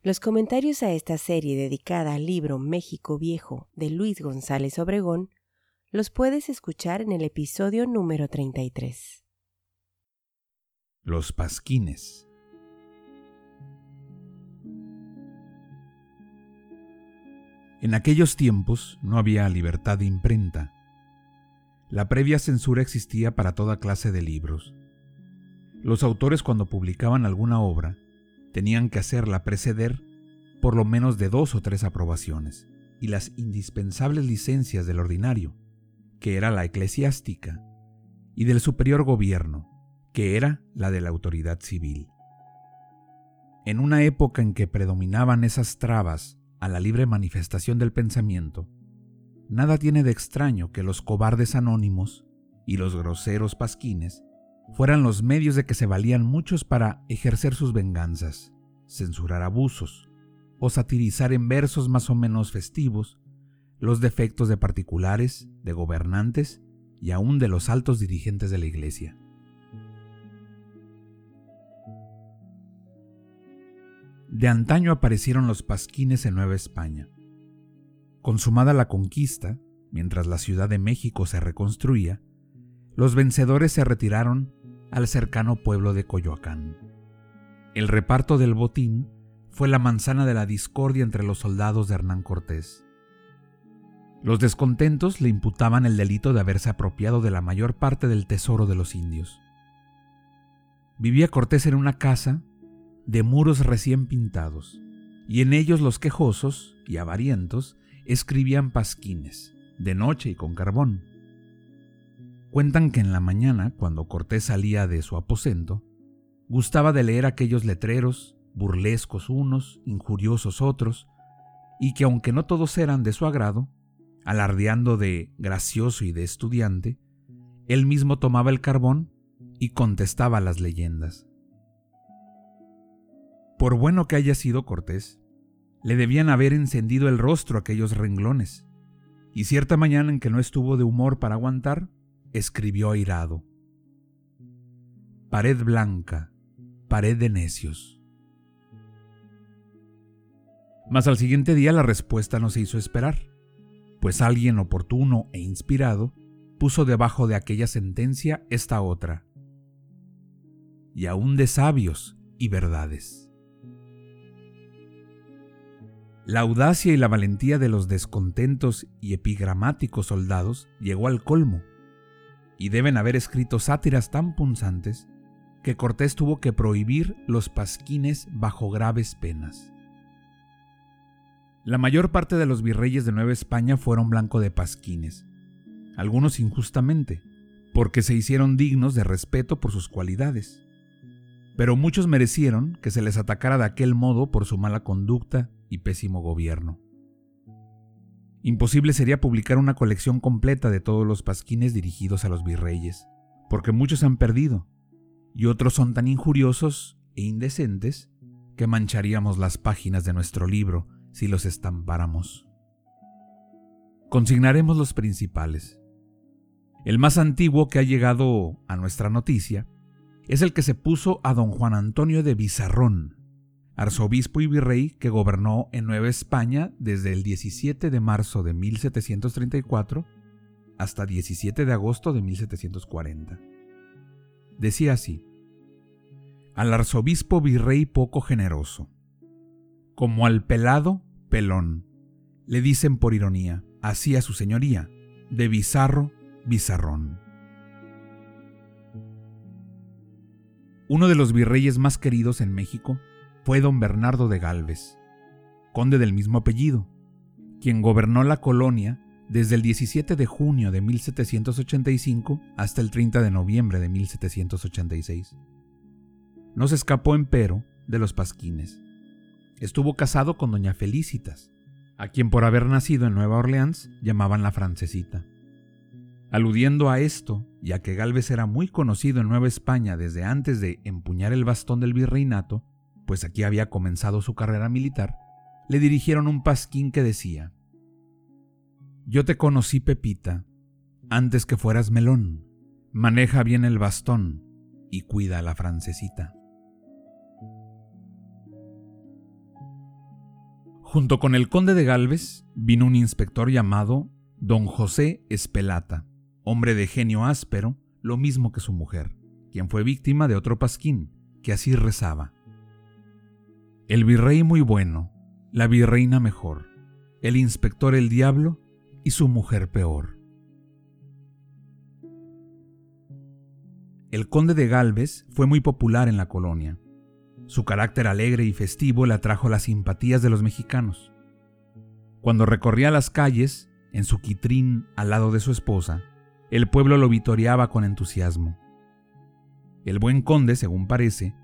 Los comentarios a esta serie dedicada al libro México Viejo de Luis González Obregón los puedes escuchar en el episodio número 33. Los Pasquines. En aquellos tiempos no había libertad de imprenta. La previa censura existía para toda clase de libros. Los autores cuando publicaban alguna obra tenían que hacerla preceder por lo menos de dos o tres aprobaciones, y las indispensables licencias del ordinario, que era la eclesiástica, y del superior gobierno, que era la de la autoridad civil. En una época en que predominaban esas trabas a la libre manifestación del pensamiento, nada tiene de extraño que los cobardes anónimos y los groseros pasquines fueran los medios de que se valían muchos para ejercer sus venganzas, censurar abusos o satirizar en versos más o menos festivos los defectos de particulares, de gobernantes y aún de los altos dirigentes de la Iglesia. De antaño aparecieron los pasquines en Nueva España. Consumada la conquista, mientras la Ciudad de México se reconstruía, los vencedores se retiraron al cercano pueblo de Coyoacán. El reparto del botín fue la manzana de la discordia entre los soldados de Hernán Cortés. Los descontentos le imputaban el delito de haberse apropiado de la mayor parte del tesoro de los indios. Vivía Cortés en una casa de muros recién pintados, y en ellos los quejosos y avarientos escribían pasquines, de noche y con carbón. Cuentan que en la mañana, cuando Cortés salía de su aposento, gustaba de leer aquellos letreros, burlescos unos, injuriosos otros, y que aunque no todos eran de su agrado, alardeando de gracioso y de estudiante, él mismo tomaba el carbón y contestaba las leyendas. Por bueno que haya sido Cortés, le debían haber encendido el rostro aquellos renglones, y cierta mañana en que no estuvo de humor para aguantar, escribió airado. Pared blanca, pared de necios. Mas al siguiente día la respuesta no se hizo esperar, pues alguien oportuno e inspirado puso debajo de aquella sentencia esta otra, y aún de sabios y verdades. La audacia y la valentía de los descontentos y epigramáticos soldados llegó al colmo y deben haber escrito sátiras tan punzantes que Cortés tuvo que prohibir los pasquines bajo graves penas. La mayor parte de los virreyes de Nueva España fueron blanco de pasquines, algunos injustamente, porque se hicieron dignos de respeto por sus cualidades, pero muchos merecieron que se les atacara de aquel modo por su mala conducta y pésimo gobierno. Imposible sería publicar una colección completa de todos los pasquines dirigidos a los virreyes, porque muchos han perdido, y otros son tan injuriosos e indecentes que mancharíamos las páginas de nuestro libro si los estampáramos. Consignaremos los principales. El más antiguo que ha llegado a nuestra noticia es el que se puso a don Juan Antonio de Bizarrón, arzobispo y virrey que gobernó en Nueva España desde el 17 de marzo de 1734 hasta 17 de agosto de 1740. Decía así, al arzobispo virrey poco generoso, como al pelado pelón, le dicen por ironía, así a su señoría, de bizarro, bizarrón. Uno de los virreyes más queridos en México fue don Bernardo de Galvez, conde del mismo apellido, quien gobernó la colonia desde el 17 de junio de 1785 hasta el 30 de noviembre de 1786. No se escapó, empero, de los Pasquines. Estuvo casado con doña Felicitas, a quien por haber nacido en Nueva Orleans llamaban la francesita. Aludiendo a esto, ya que Galvez era muy conocido en Nueva España desde antes de empuñar el bastón del virreinato, pues aquí había comenzado su carrera militar, le dirigieron un pasquín que decía, Yo te conocí, Pepita, antes que fueras melón, maneja bien el bastón y cuida a la francesita. Junto con el conde de Galvez vino un inspector llamado don José Espelata, hombre de genio áspero, lo mismo que su mujer, quien fue víctima de otro pasquín, que así rezaba. El virrey muy bueno, la virreina mejor, el inspector el diablo y su mujer peor. El conde de Galvez fue muy popular en la colonia. Su carácter alegre y festivo le atrajo las simpatías de los mexicanos. Cuando recorría las calles, en su quitrín al lado de su esposa, el pueblo lo vitoreaba con entusiasmo. El buen conde, según parece,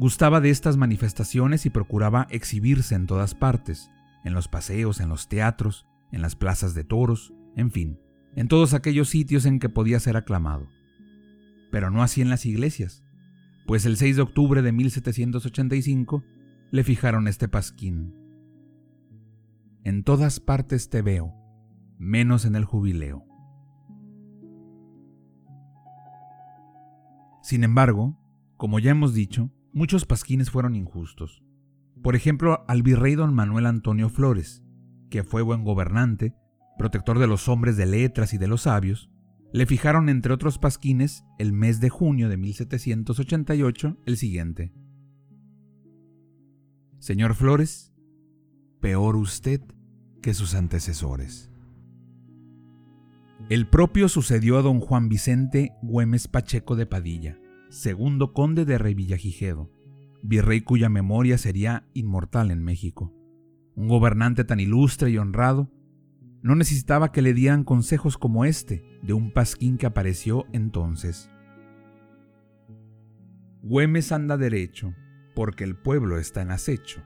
gustaba de estas manifestaciones y procuraba exhibirse en todas partes, en los paseos, en los teatros, en las plazas de toros, en fin, en todos aquellos sitios en que podía ser aclamado. Pero no así en las iglesias, pues el 6 de octubre de 1785 le fijaron este pasquín. En todas partes te veo, menos en el jubileo. Sin embargo, como ya hemos dicho, muchos pasquines fueron injustos. Por ejemplo, al virrey don Manuel Antonio Flores, que fue buen gobernante, protector de los hombres de letras y de los sabios, le fijaron entre otros pasquines el mes de junio de 1788 el siguiente. Señor Flores, peor usted que sus antecesores. El propio sucedió a don Juan Vicente Güemes Pacheco de Padilla, segundo conde de Revillagigedo, virrey cuya memoria sería inmortal en México. Un gobernante tan ilustre y honrado no necesitaba que le dieran consejos como este de un pasquín que apareció entonces. Güemes anda derecho, porque el pueblo está en acecho.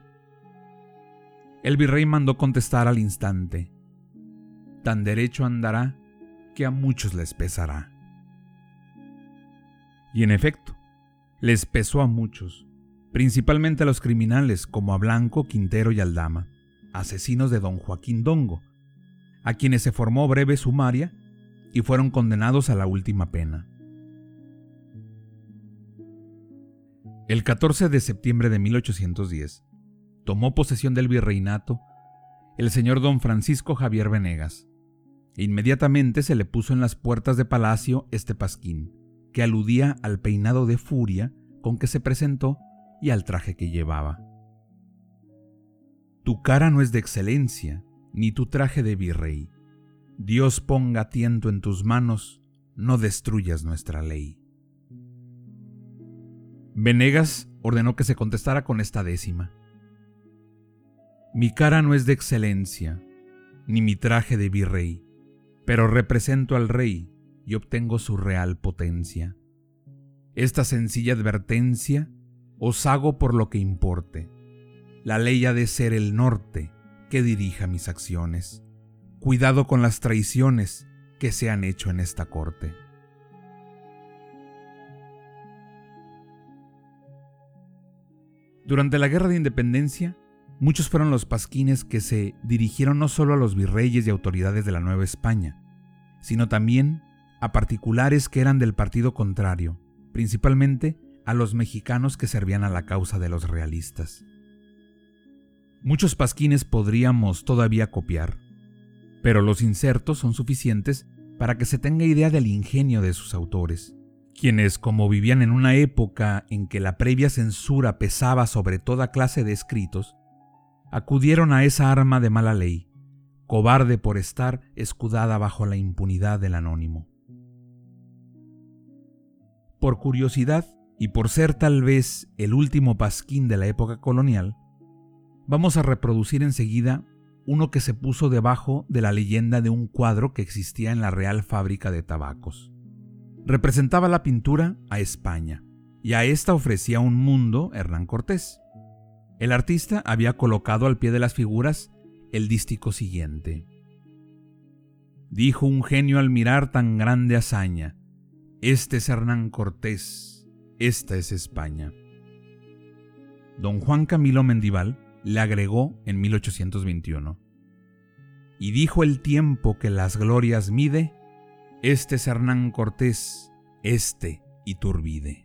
El virrey mandó contestar al instante, tan derecho andará que a muchos les pesará. Y en efecto, les pesó a muchos, principalmente a los criminales como a Blanco, Quintero y Aldama, asesinos de don Joaquín Dongo, a quienes se formó breve sumaria y fueron condenados a la última pena. El 14 de septiembre de 1810, tomó posesión del virreinato el señor don Francisco Javier Venegas, Inmediatamente se le puso en las puertas de palacio este pasquín, que aludía al peinado de furia con que se presentó y al traje que llevaba. Tu cara no es de excelencia, ni tu traje de virrey. Dios ponga tiento en tus manos, no destruyas nuestra ley. Venegas ordenó que se contestara con esta décima. Mi cara no es de excelencia, ni mi traje de virrey pero represento al rey y obtengo su real potencia. Esta sencilla advertencia os hago por lo que importe. La ley ha de ser el norte que dirija mis acciones. Cuidado con las traiciones que se han hecho en esta corte. Durante la Guerra de Independencia, Muchos fueron los pasquines que se dirigieron no solo a los virreyes y autoridades de la Nueva España, sino también a particulares que eran del partido contrario, principalmente a los mexicanos que servían a la causa de los realistas. Muchos pasquines podríamos todavía copiar, pero los insertos son suficientes para que se tenga idea del ingenio de sus autores, quienes, como vivían en una época en que la previa censura pesaba sobre toda clase de escritos, acudieron a esa arma de mala ley, cobarde por estar escudada bajo la impunidad del anónimo. Por curiosidad, y por ser tal vez el último pasquín de la época colonial, vamos a reproducir enseguida uno que se puso debajo de la leyenda de un cuadro que existía en la Real Fábrica de Tabacos. Representaba la pintura a España, y a esta ofrecía un mundo Hernán Cortés, El artista había colocado al pie de las figuras el dístico siguiente. Dijo un genio al mirar tan grande hazaña, Este es Hernán Cortés, esta es España. Don Juan Camilo Mendival le agregó en 1821. Y dijo el tiempo que las glorias mide, Este es Hernán Cortés, este Iturbide.